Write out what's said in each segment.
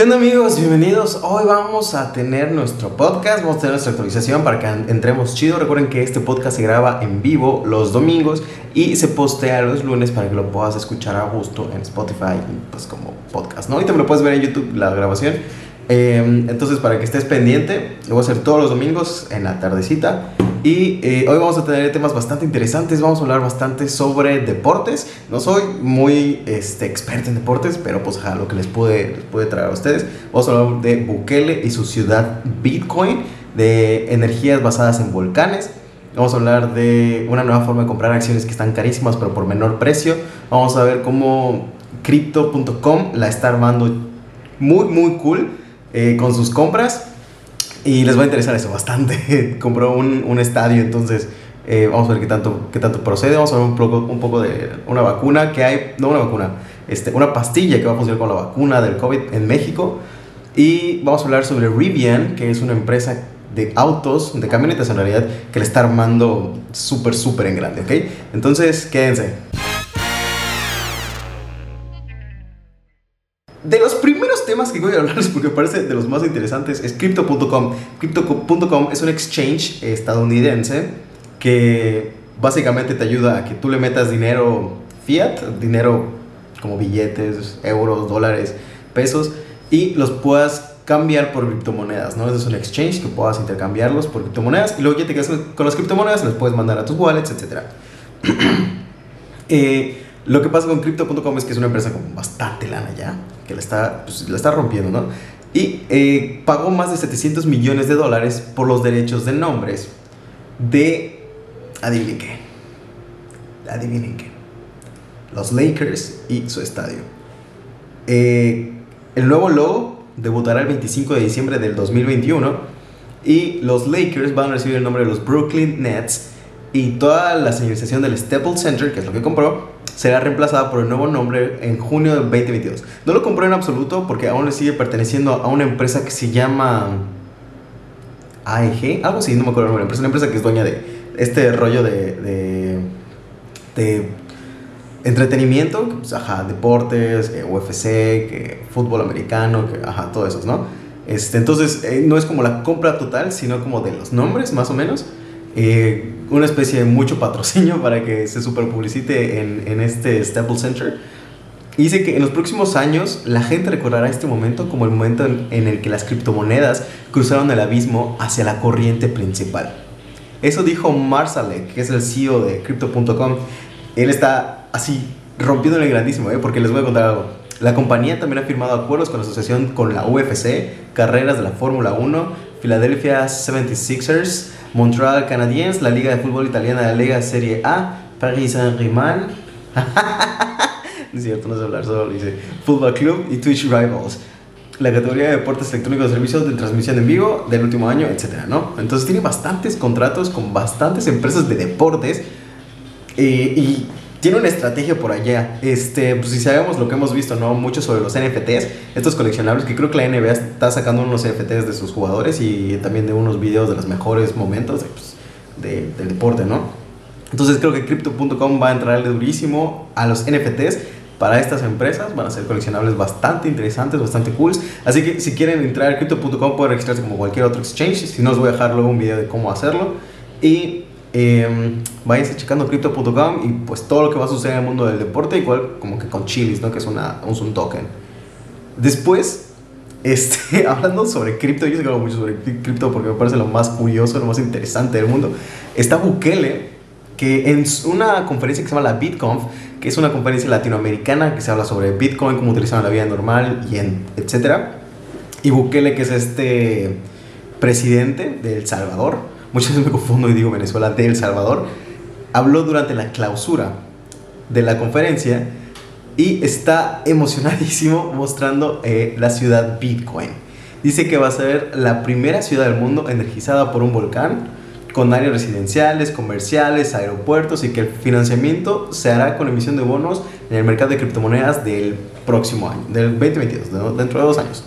¿Qué onda amigos? Bienvenidos. Hoy vamos a tener nuestro podcast, vamos a tener nuestra actualización para que entremos chido. Recuerden que este podcast se graba en vivo los domingos y se postea los lunes para que lo puedas escuchar a gusto en Spotify, pues como podcast, ¿no? Ahorita me lo puedes ver en YouTube la grabación. Em, entonces para que estés pendiente, lo voy a hacer todos los domingos en la tardecita. Y eh, hoy vamos a tener temas bastante interesantes, vamos a hablar bastante sobre deportes. No soy muy este, experto en deportes, pero pues lo que les puede, les traer a ustedes. Vamos a hablar de Bukele y su ciudad Bitcoin, de energías basadas en volcanes. Vamos a hablar de una nueva forma de comprar acciones que están carísimas pero por menor precio. Vamos a ver cómo crypto.com la está armando muy muy cool eh, con sus compras. Y les va a interesar eso bastante. Compró un, un, estadio, entonces eh, vamos a ver qué tanto, qué tanto procede. Vamos a ver un poco, un poco de una vacuna que hay, no una vacuna, este, una pastilla que va a funcionar con la vacuna del COVID en México. Y vamos a hablar sobre Rivian, que es una empresa de autos, de camionetas en realidad, que le está armando súper, súper en grande, ¿ok? Entonces, quédense. De los temas que voy a hablarles, porque parece de los más interesantes, es Crypto.com. Crypto.com es un exchange estadounidense que básicamente te ayuda a que tú le metas dinero fiat, dinero como billetes, euros, dólares, pesos, y los puedas cambiar por criptomonedas, ¿no? Es un exchange que puedas intercambiarlos por criptomonedas y luego ya te quedas con las criptomonedas, las puedes mandar a tus wallets, etc. eh, lo que pasa con Crypto.com es que es una empresa con bastante lana ya, que la está, pues, la está rompiendo, ¿no? Y eh, pagó más de 700 millones de dólares por los derechos de nombres de. Adivinen qué. Adivinen qué. Los Lakers y su estadio. Eh, el nuevo logo debutará el 25 de diciembre del 2021 y los Lakers van a recibir el nombre de los Brooklyn Nets y toda la señalización del Staples Center, que es lo que compró, será reemplazada por el nuevo nombre en junio del 2022. No lo compró en absoluto porque aún le sigue perteneciendo a una empresa que se llama AEG, algo así, no me acuerdo el nombre, es una empresa que es dueña de este rollo de, de, entretenimiento, pues, ajá, deportes, eh, UFC, que fútbol americano, que, ajá, todo eso, ¿no? Este, entonces, eh, no es como la compra total, sino como de los nombres, más o menos. Eh, una especie de mucho patrocinio para que se super publicite en, en este Staples Center. Dice que en los próximos años la gente recordará este momento como el momento en, en, el que las criptomonedas cruzaron el abismo hacia la corriente principal. Eso dijo Marsalek, que es el CEO de Crypto.com. Él está así rompiéndole grandísimo, ¿eh? porque les voy a contar algo. La compañía también ha firmado acuerdos con la asociación con la UFC, carreras de la Fórmula 1, Philadelphia 76ers, Montreal Canadiens, la Liga de Fútbol Italiana, la Liga Serie A, Paris Saint-Germain. no sé hablar, solo dice Football Club y Twitch Rivals. La categoría de deportes electrónicos servicios de transmisión en vivo del último año, etcétera, ¿no? Entonces tiene bastantes contratos con bastantes empresas de deportes eh, y tiene una estrategia por allá. Este, pues si sabemos lo que hemos visto, ¿no? Mucho sobre los NFTs, estos coleccionables, que creo que la NBA está sacando unos NFTs de sus jugadores y también de unos videos de los mejores momentos pues, de, del deporte, ¿no? Entonces creo que Crypto.com va a entrarle durísimo a los NFTs para estas empresas. Van a ser coleccionables bastante interesantes, bastante cool. Así que si quieren entrar a Crypto.com pueden registrarse como cualquier otro exchange. Si no, os voy a dejar luego un video de cómo hacerlo. Y eh, váyanse checando crypto.com y pues todo lo que va a suceder en el mundo del deporte, igual como que con chilis, ¿no? Que es, una, un token. Después, este, hablando sobre cripto, yo sé que hablo mucho sobre cripto porque me parece lo más curioso, lo más interesante del mundo. Está Bukele, que en una conferencia que se llama la BitConf, que es una conferencia latinoamericana que se habla sobre Bitcoin, cómo utilizarlo en la vida normal y en, etcétera. Y Bukele, que es este presidente de El Salvador, muchas veces me confundo y digo Venezuela de El Salvador, habló durante la clausura de la conferencia y está emocionadísimo mostrando eh, la ciudad Bitcoin. Dice que va a ser la primera ciudad del mundo energizada por un volcán, con áreas residenciales, comerciales, aeropuertos y que el financiamiento se hará con emisión de bonos en el mercado de criptomonedas del próximo año, del 2022, dentro de dos años.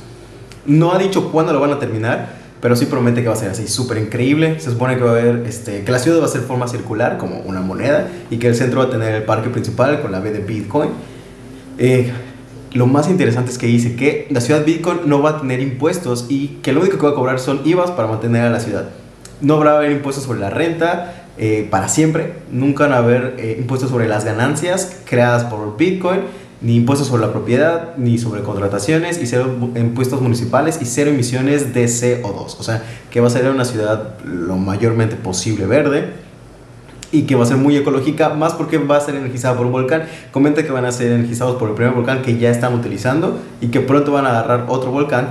No ha dicho cuándo lo van a terminar, pero sí promete que va a ser así súper increíble. Se supone que va a haber, este, que la ciudad va a ser forma circular, como una moneda, y que el centro va a tener el parque principal con la B de Bitcoin. Eh, lo más interesante es que dice que la ciudad Bitcoin no va a tener impuestos y que lo único que va a cobrar son IVAs para mantener a la ciudad. No habrá haber impuestos sobre la renta eh, para siempre, nunca van a haber eh, impuestos sobre las ganancias creadas por Bitcoin, ni impuestos sobre la propiedad, ni sobre contrataciones, y cero impuestos municipales y cero emisiones de CO2. O sea, que va a ser una ciudad lo mayormente posible verde y que va a ser muy ecológica, más porque va a ser energizada por un volcán. Comenta que van a ser energizados por el primer volcán que ya están utilizando y que pronto van a agarrar otro volcán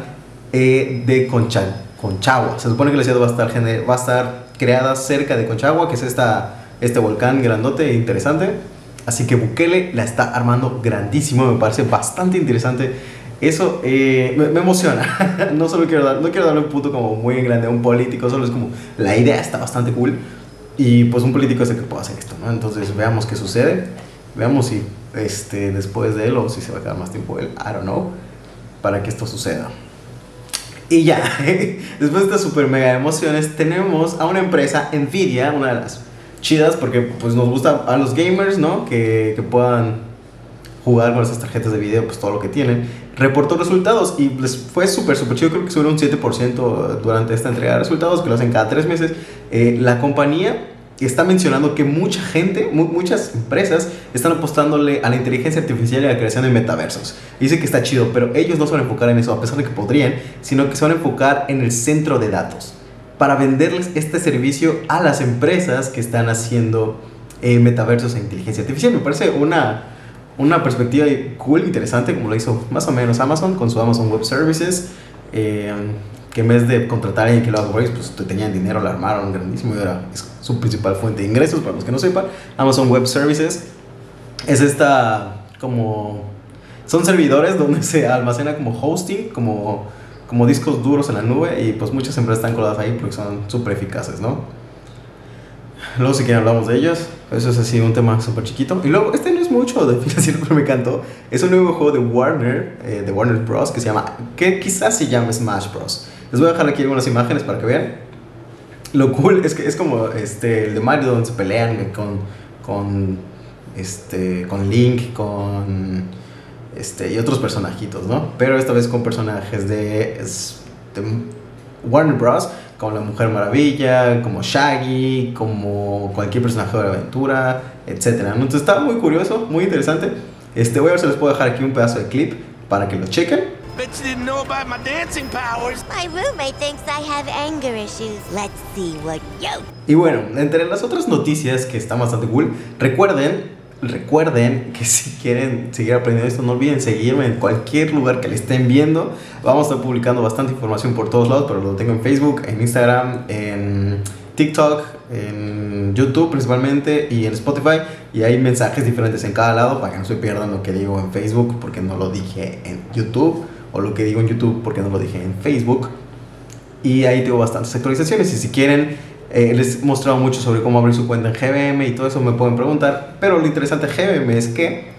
eh, de Conchagua. Se supone que la ciudad va a estar, va a estar creada cerca de Conchagua, que es esta, este volcán grandote e interesante. Así que Bukele la está armando grandísimo, me parece bastante interesante. Eso eh, me, emociona. no solo quiero, dar, no quiero darle un punto como muy grande a un político, solo es como la idea está bastante cool. Y pues un político es el que puede hacer esto, ¿no? Entonces veamos qué sucede. Veamos si este, después de él o si se va a quedar más tiempo él, I don't know, para que esto suceda. Y ya, después de estas super mega emociones, tenemos a una empresa, Nvidia, una de las chidas, porque pues nos gusta a los gamers, ¿no? Que, que puedan jugar con esas tarjetas de video, pues todo lo que tienen. Reportó resultados y les fue súper, súper chido. Creo que subió un 7% durante esta entrega de resultados, que lo hacen cada tres meses. Eh, la compañía está mencionando que mucha gente, muchas empresas están apostándole a la inteligencia artificial y a la creación de metaversos. Dice que está chido, pero ellos no se van a enfocar en eso, a pesar de que podrían, sino que se van a enfocar en el centro de datos para venderles este servicio a las empresas que están haciendo eh, metaversos e inteligencia artificial. Me parece una, una perspectiva cool, interesante, como lo hizo más o menos Amazon con su Amazon Web Services. Eh, que en vez de contratar a alguien que lo haga pues te tenían dinero, la armaron grandísimo y era su principal fuente de ingresos, para los que no sepan. Amazon Web Services es esta como... Son servidores donde se almacena como hosting, como, como discos duros en la nube y pues muchas empresas están coladas ahí porque son súper eficaces, ¿no? Luego si quieren hablamos de ellos. Eso es así un tema súper chiquito. Y luego, este no es mucho de financiero, pero me encantó. Es un nuevo juego de Warner, eh, de Warner Bros. que se llama, que quizás se llame Smash Bros. Les voy a dejar aquí algunas imágenes para que vean. Lo cool es que es como este, el de Mario donde se pelean con, con, este, con Link, con este, y otros personajitos, ¿no? Pero esta vez con personajes de, de Warner Bros. Como la Mujer Maravilla, como Shaggy, como cualquier personaje de aventura, etc. Entonces está muy curioso, muy interesante. Este, voy a ver si les puedo dejar aquí un pedazo de clip para que lo chequen. Bet you didn't know about my dancing powers. My roommate thinks I have anger issues. Let's see what you. Y bueno, entre las otras noticias que están bastante cool, recuerden, recuerden que si quieren seguir aprendiendo esto, no olviden seguirme en cualquier lugar que le estén viendo. Vamos a estar publicando bastante información por todos lados, pero lo tengo en Facebook, en Instagram, en TikTok, en YouTube principalmente y en Spotify. Y hay mensajes diferentes en cada lado para que no se pierdan lo que digo en Facebook porque no lo dije en YouTube o lo que digo en YouTube porque no lo dije en Facebook. Y ahí tengo bastantes actualizaciones y si quieren, eh, les he mostrado mucho sobre cómo abrir su cuenta en GBM y todo eso me pueden preguntar. Pero lo interesante de GBM es que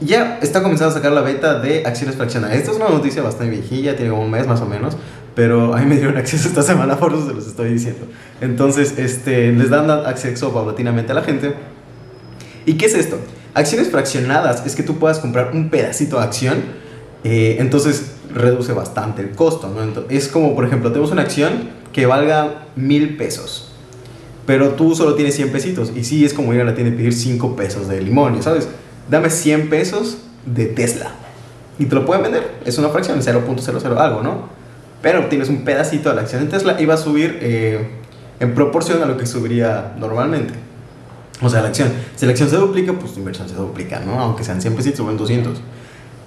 ya está comenzando a sacar la beta de acciones fraccionadas. Esta es una noticia bastante viejilla, tiene como un mes más o menos, pero a mí me dieron acceso esta semana, por eso se los estoy diciendo. Entonces, este, les dan acceso paulatinamente a la gente. ¿Y qué es esto? Acciones fraccionadas es que tú puedas comprar un pedacito de acción eh, entonces reduce bastante el costo. es como, por ejemplo, tenemos una acción que valga mil pesos, pero tú solo tienes 100 pesitos. Y sí, es como ir a la tienda y pedir 5 pesos de limón, ¿sabes? Dame 100 pesos de Tesla. Y te lo pueden vender. Es una fracción, 0.00 algo, ¿no? Pero tienes un pedacito de la acción de Tesla y va a subir eh, en proporción a lo que subiría normalmente. O sea, la acción. Si la acción se duplica, pues tu inversión se duplica, ¿no? Aunque sean 100 pesitos o 200.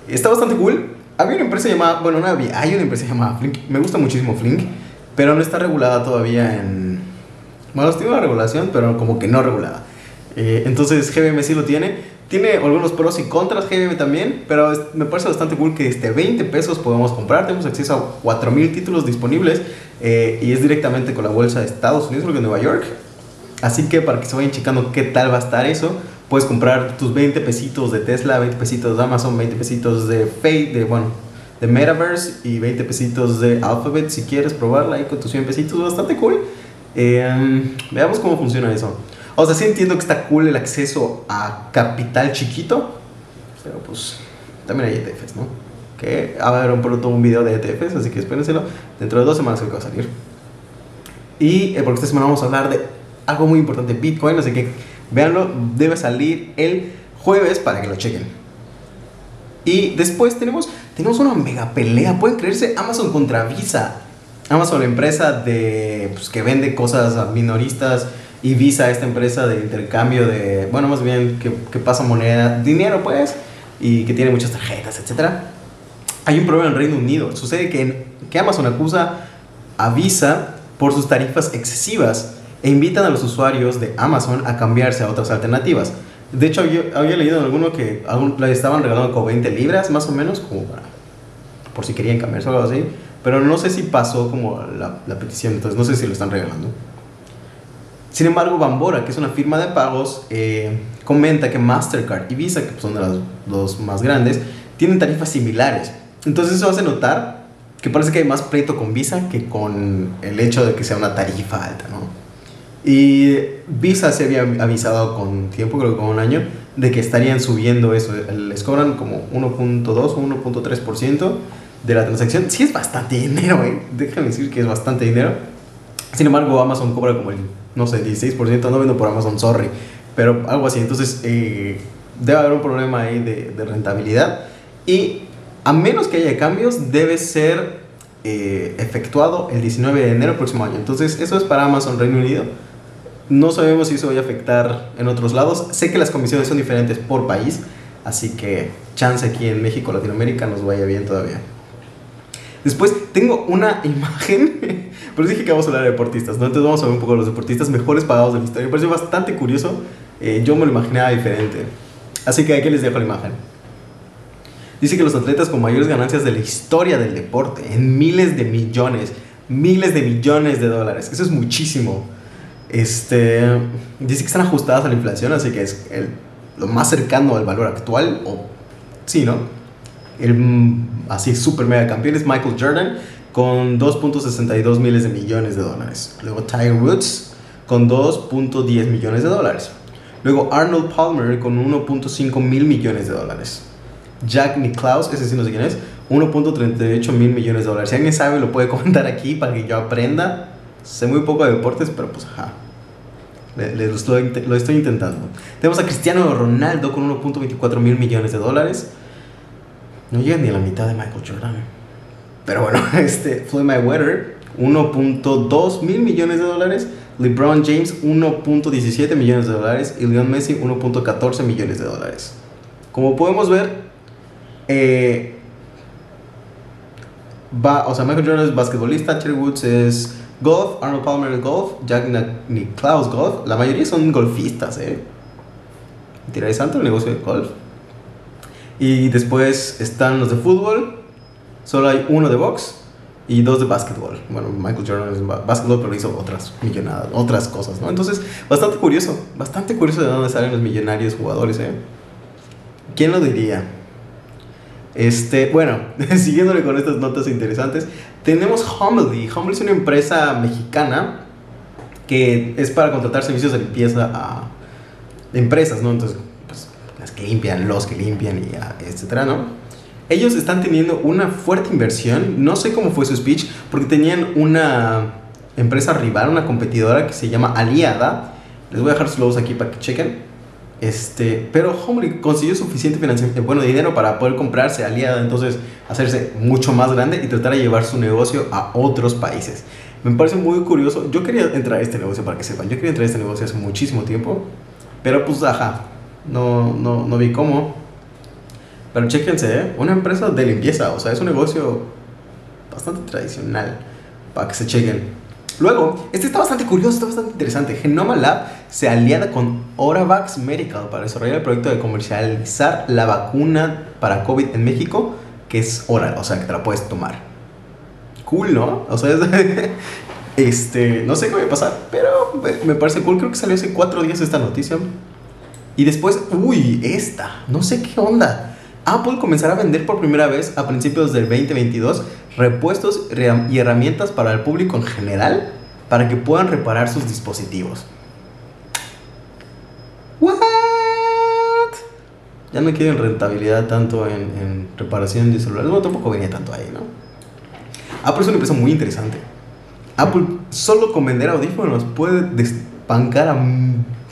Está bastante cool. Había una empresa llamada, bueno, hay una empresa llamada Flink. Me gusta muchísimo Flink, pero no está regulada todavía en... Bueno, tiene una regulación, pero como que no regulada. Eh, entonces GBM sí lo tiene. Tiene algunos pros y contras GBM también, pero me parece bastante cool que este 20 pesos podemos comprar. Tenemos acceso a 4000 títulos disponibles eh, y es directamente con la bolsa de Estados Unidos, creo que Nueva York. Así que para que se vayan checando qué tal va a estar eso, puedes comprar tus 20 pesitos de Tesla, 20 pesitos de Amazon, 20 pesitos de Fate, de, bueno, de Metaverse y 20 pesitos de Alphabet si quieres probarla ahí con tus 100 pesitos, bastante cool. Em, veamos cómo funciona eso. O sea, sí entiendo que está cool el acceso a capital chiquito, pero pues también hay ETFs, ¿no? Que un pronto un video de ETFs, así que espérenselo. Dentro de dos semanas creo que va a salir. Y eh, porque esta semana vamos a hablar de algo muy importante, Bitcoin, así que véanlo, debe salir el jueves para que lo chequen. Y después tenemos, tenemos una mega pelea, pueden creerse Amazon contra Visa. Amazon, la empresa de, pues, que vende cosas a minoristas, y Visa, esta empresa de intercambio de, bueno, más bien que, que pasa moneda, dinero pues, y que tiene muchas tarjetas, etc. Hay un problema en Reino Unido. Sucede que, que Amazon acusa a Visa por sus tarifas excesivas e invitan a los usuarios de Amazon a cambiarse a otras alternativas. De hecho, yo había leído en alguno que le estaban regalando como 20 libras, más o menos, como para, por si querían cambiarse o algo así. Pero no sé si pasó como la, la petición, entonces no sé si lo están regalando. Sin embargo, Bambora, que es una firma de pagos, eh, comenta que Mastercard y Visa, que son de las dos más grandes, tienen tarifas similares. Entonces eso hace notar que parece que hay más pleito con Visa que con el hecho de que sea una tarifa alta, ¿no? Y Visa se había avisado con tiempo, creo que con un año, de que estarían subiendo eso. Les cobran como 1.2 o 1.3% de la transacción. Sí es bastante dinero, ¿eh? Déjame decir que es bastante dinero. Sin embargo, Amazon cobra como el no sé, 16%, no vendo por Amazon, sorry, pero algo así. Entonces, eh, debe haber un problema ahí de, de, rentabilidad y a menos que haya cambios, debe ser eh, efectuado el 19 de enero próximo año. Entonces, eso es para Amazon Reino Unido. No sabemos si eso va a afectar en otros lados. Sé que las comisiones son diferentes por país, así que chance aquí en México, Latinoamérica nos vaya bien todavía. Después tengo una imagen, pero dije que vamos a hablar de deportistas, ¿no? Entonces vamos a ver un poco de los deportistas mejores pagados de la historia. Me pareció bastante curioso, eh, yo me lo imaginaba diferente. Así que aquí les dejo la imagen. Dice que los atletas con mayores ganancias de la historia del deporte, en miles de millones, miles de millones de dólares, eso es muchísimo. Este, dice que están ajustadas a la inflación, así que es el, lo más cercano al valor actual, o sí, ¿no? El así super mega campeón es Michael Jordan con 2.62 miles de millones de dólares. Luego Tiger Woods con 2.10 millones de dólares. Luego Arnold Palmer con 1.5 mil millones de dólares. Jack Nicklaus, ese sí no sé quién es, 1.38 mil millones de dólares. Si alguien sabe, lo puede comentar aquí para que yo aprenda. Sé muy poco de deportes, pero pues ajá. lo, estoy, lo estoy intentando. Tenemos a Cristiano Ronaldo con 1.24 mil millones de dólares. No llega ni a la mitad de Michael Jordan. Pero bueno, este Floyd Mayweather, 1.2 mil millones de dólares. LeBron James, 1.17 millones de dólares. Y Leon Messi, 1.14 millones de dólares. Como podemos ver, eh, va, o sea, Michael Jordan es basquetbolista, Terry Woods es golf, Arnold Palmer es golf, Jack Nicklaus golf. La mayoría son golfistas, ¿eh? Interesante el negocio de golf. Y después están los de fútbol. Solo hay uno de box y dos de básquetbol. Bueno, Michael Jordan es básquetbol, pero hizo otras millonadas, otras cosas, ¿no? Entonces, bastante curioso, bastante curioso de dónde salen los millonarios jugadores, ¿eh? ¿Quién lo diría? Este, bueno, siguiéndole con estas notas interesantes, tenemos Homely. Homely es una empresa mexicana que es para contratar servicios de limpieza a empresas, ¿no? Entonces, las que limpian, los que limpian, y etcétera, ¿no? Ellos están teniendo una fuerte inversión, no sé cómo fue su speech, porque tenían una empresa rival, una competidora que se llama Aliada. Les voy a dejar sus logos aquí para que chequen. Este, pero Homely consiguió suficiente financiamiento, eh, bueno, dinero para poder comprarse Aliada, entonces hacerse mucho más grande y tratar de llevar su negocio a otros países. Me parece muy curioso. Yo quería entrar a este negocio para que sepan. Yo quería entrar a este negocio hace muchísimo tiempo. Pero pues, ajá, no, no, no vi cómo. Pero chéquense, ¿eh? una empresa de limpieza, o sea, es un negocio bastante tradicional para que se chequen. Luego, este está bastante curioso, está bastante interesante. Genoma Lab se aliada con Oravax Medical para desarrollar el proyecto de comercializar la vacuna para COVID en México, que es oral, o sea, que te la puedes tomar. Cool, ¿no? O sea, este, no sé qué va a pasar, pero me parece cool. Creo que salió hace cuatro días esta noticia. Y después, uy, esta, no sé qué onda. Apple comenzará a vender por primera vez a principios del 2022 repuestos y herramientas para el público en general para que puedan reparar sus dispositivos. ¿What? Ya no quieren rentabilidad tanto en, en reparación de celulares. Bueno, tampoco venía tanto ahí, ¿no? Apple es una empresa muy interesante. Apple solo con vender audífonos puede despancar a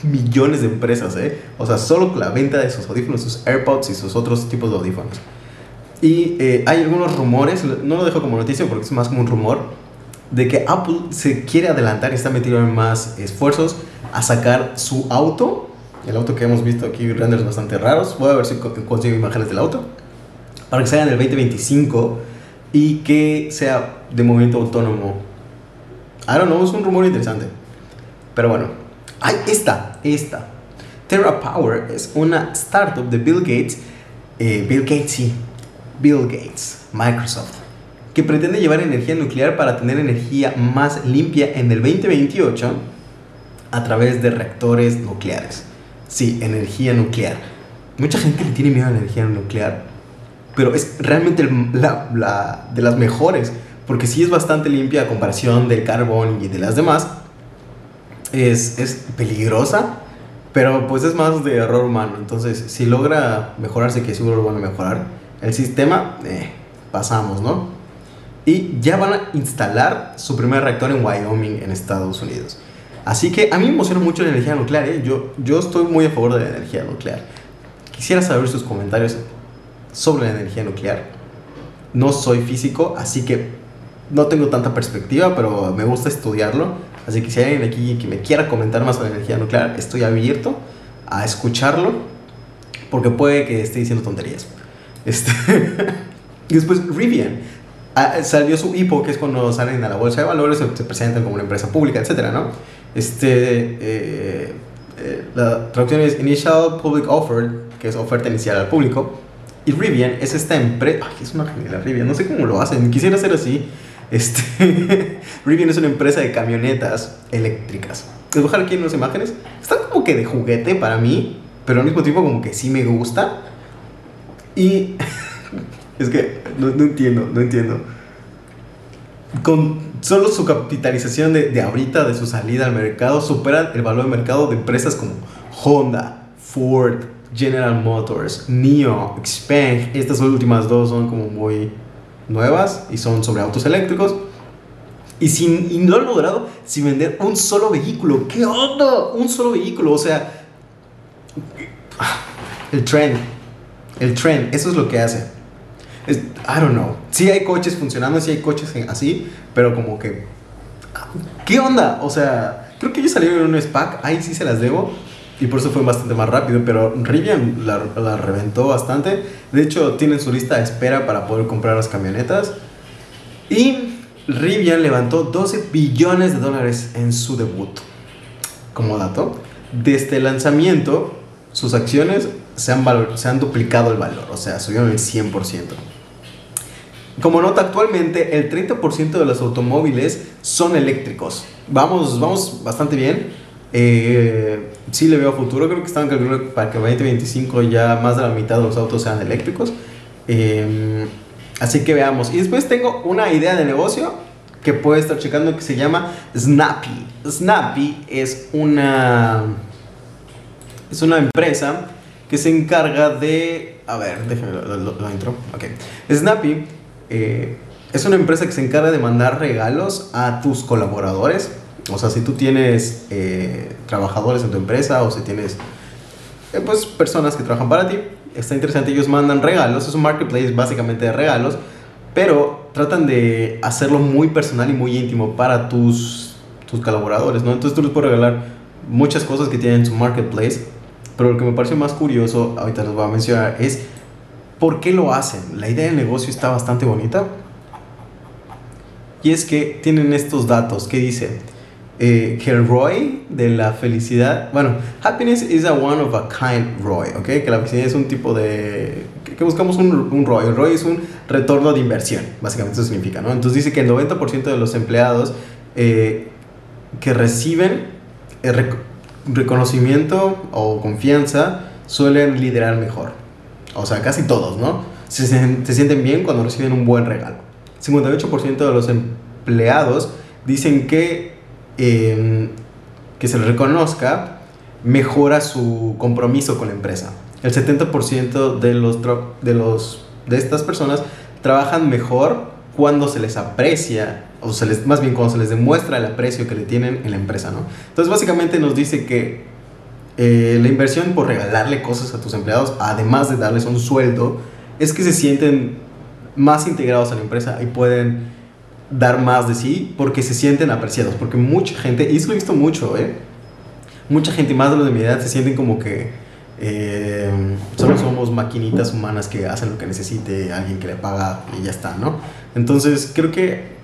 millones de empresas, ¿eh? O sea, solo con la venta de sus audífonos, sus AirPods y sus otros tipos de audífonos. Y eh, hay algunos rumores, no lo dejo como noticia porque es más como un rumor, de que Apple se quiere adelantar y está metido en más esfuerzos a sacar su auto, el auto que hemos visto aquí, renders bastante raros, voy a ver si consigo imágenes del auto, para que salga en el 2025 y que sea de movimiento autónomo. I don't know, es un rumor interesante. Pero bueno, hay esta, esta. Terra Power es una startup de Bill Gates, eh, Bill Gates sí, Bill Gates, Microsoft, que pretende llevar energía nuclear para tener energía más limpia en el 2028 a través de reactores nucleares. Sí, energía nuclear. Mucha gente le tiene miedo a la energía nuclear, pero es realmente la, de las mejores, porque sí es bastante limpia a comparación del carbón y de las demás. Es, es peligrosa, pero pues es más de error humano. Entonces, si logra mejorarse, que seguro lo van a mejorar, el sistema, eh, pasamos, ¿no? Y ya van a instalar su primer reactor en Wyoming, en Estados Unidos. Así que a mí me emociona mucho la energía nuclear, ¿eh? yo, yo estoy muy a favor de la energía nuclear. Quisiera saber sus comentarios sobre la energía nuclear. No soy físico, así que no tengo tanta perspectiva, pero me gusta estudiarlo. Así que si hay alguien aquí que me quiera comentar más sobre la energía nuclear, estoy abierto a escucharlo, porque puede que esté diciendo tonterías. Este y después Rivian. Ah, salió su IPO, que es cuando salen a la bolsa de valores, se presentan como una empresa pública, etcétera, ¿no? Este, eh, eh, la traducción es Initial Public Offer, que es oferta inicial al público. Y Rivian es esta empresa. Ay, es una genial Rivian, no sé cómo lo hacen, quisiera hacer así. Este, Rivian es una empresa de camionetas eléctricas. Les voy a dejar aquí unas imágenes. Están como que de juguete para mí, pero al mismo tiempo como que sí me gusta. Y es que no, no, entiendo, no entiendo. Con solo su capitalización de, de ahorita, de su salida al mercado, superan el valor de mercado de empresas como Honda, Ford, General Motors, NIO, Xpeng. Estas últimas dos son como muy nuevas y son sobre autos eléctricos. Y, sin, y no han logrado sin vender un solo vehículo. ¿Qué onda? Un solo vehículo. O sea, el tren. El tren, eso es lo que hace. Es, I don't know. Sí hay coches funcionando, sí hay coches así, pero como que. ¿Qué onda? O sea, creo que ellos salieron en un SPAC, ahí sí se las debo. Y por eso fue bastante más rápido, pero Rivian la, la reventó bastante. De hecho, tienen su lista de espera para poder comprar las camionetas. Y Rivian levantó 12 billones de dólares en su debut. Como dato, desde el lanzamiento, sus acciones se han, se han duplicado el valor, o sea, subieron el 100%. Como nota, actualmente el 30% de los automóviles son eléctricos. Vamos, vamos bastante bien. Eh, sí le veo futuro, creo que están calculando para que 2025 ya más de la mitad de los autos sean eléctricos. Eh, así que veamos. Y después tengo una idea de negocio que puede estar checando que se llama Snappy. Snappy es una es una empresa que se encarga de a ver, déjenme lo, lo, lo intro. Ok. Snappy eh, es una empresa que se encarga de mandar regalos a tus colaboradores o sea, si tú tienes eh, trabajadores en tu empresa o si tienes eh, pues personas que trabajan para ti, está interesante, ellos mandan regalos, es un marketplace básicamente de regalos, pero tratan de hacerlo muy personal y muy íntimo para tus, tus colaboradores, ¿no? Entonces tú les puedes regalar muchas cosas que tienen en su marketplace, pero lo que me pareció más curioso, ahorita les voy a mencionar, es por qué lo hacen. La idea del negocio está bastante bonita. Y es que tienen estos datos que dice, eh, que el ROI de la felicidad, bueno, happiness is a one of a kind ROI, ¿ok? Que la felicidad es un tipo de, que, buscamos un, un ROI, el ROI es un retorno de inversión, básicamente eso significa, ¿no? Entonces dice que el 90% de los empleados eh, que reciben el reconocimiento o confianza suelen liderar mejor, o sea, casi todos, ¿no? Se, se sienten bien cuando reciben un buen regalo. 58% de los empleados dicen que Em, que se le reconozca, mejora su compromiso con la empresa. el 70% de los, de los de estas personas trabajan mejor cuando se les aprecia, o se les, más bien cuando se les demuestra el aprecio que le tienen en la empresa, ¿no? Entonces básicamente nos dice que eh, la inversión por regalarle cosas a tus empleados, además de darles un sueldo, es que se sienten más integrados a la empresa y pueden dar más de sí porque se sienten apreciados, porque mucha gente, y eso lo he visto mucho, ¿eh? Mucha gente, más de los de mi edad, se sienten como que eh, solo somos maquinitas humanas que hacen lo que necesite alguien que le paga y ya está, ¿no? Entonces creo que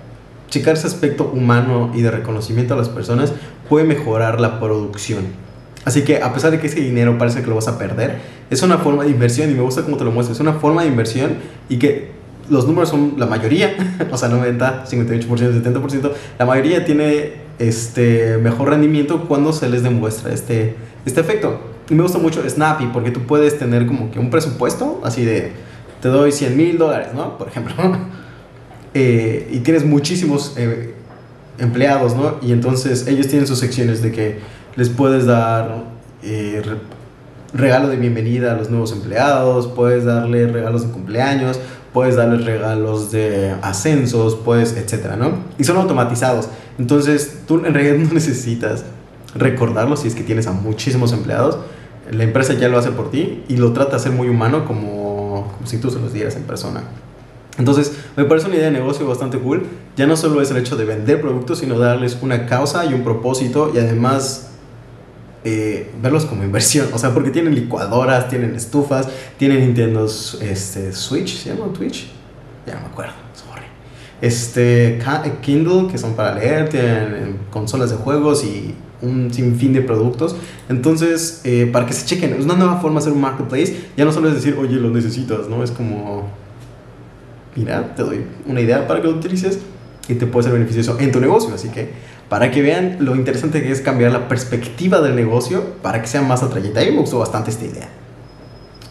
checar ese aspecto humano y de reconocimiento a las personas puede mejorar la producción. Así que a pesar de que ese dinero parece que lo vas a perder, es una forma de inversión y me gusta cómo te lo muestro, es una forma de inversión y que los números son la mayoría, o sea, 90, 58%, 70%, la mayoría tiene este mejor rendimiento cuando se les demuestra este, este efecto. Y me gusta mucho Snappy porque tú puedes tener como que un presupuesto así de, te doy 100 mil dólares, ¿no? Por ejemplo. Eh, y tienes muchísimos eh, empleados, ¿no? Y entonces ellos tienen sus secciones de que les puedes dar eh, regalo de bienvenida a los nuevos empleados, puedes darle regalos de cumpleaños, puedes darles regalos de ascensos, puedes, etcétera, ¿no? Y son automatizados. Entonces tú en realidad no necesitas recordarlo si es que tienes a muchísimos empleados la empresa ya lo hace por ti y lo trata de hacer muy humano como, como si tú se los dieras en persona. Entonces, me parece una idea de negocio bastante cool. Ya no solo es el hecho de vender productos, sino darles una causa y un propósito y además eh, verlos como inversión. O sea, porque tienen licuadoras, tienen estufas, tienen Nintendo este, Switch, ¿se llama Twitch? Ya no me acuerdo, sorry. Este, Kindle, que son para leer, tienen consolas de juegos y un sinfín de productos. Entonces, eh, para que se chequen, es una nueva forma de hacer un marketplace. Ya no solo es decir, oye, lo necesitas, ¿no? Es como, mira, te doy una idea para que lo utilices y te puede ser beneficioso en tu negocio. Así que, para que vean lo interesante que es cambiar la perspectiva del negocio para que sea más atrayente. A mí me gustó bastante esta idea.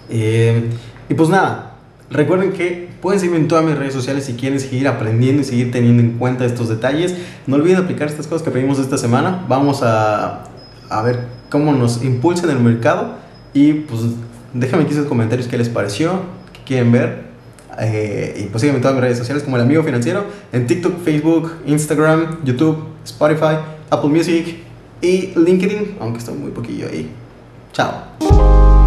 Eh, y pues nada, Recuerden que pueden seguirme en todas mis redes sociales si quieren seguir aprendiendo y seguir teniendo en cuenta estos detalles. No olviden aplicar estas cosas que aprendimos esta semana. Vamos a, a ver cómo nos impulsa en el mercado. Y pues déjame aquí sus comentarios qué les pareció, qué quieren ver. Eh, y en todas mis redes sociales como el amigo financiero. En TikTok, Facebook, Instagram, YouTube, Spotify, Apple Music y LinkedIn. Aunque estoy muy poquillo ahí. Chao.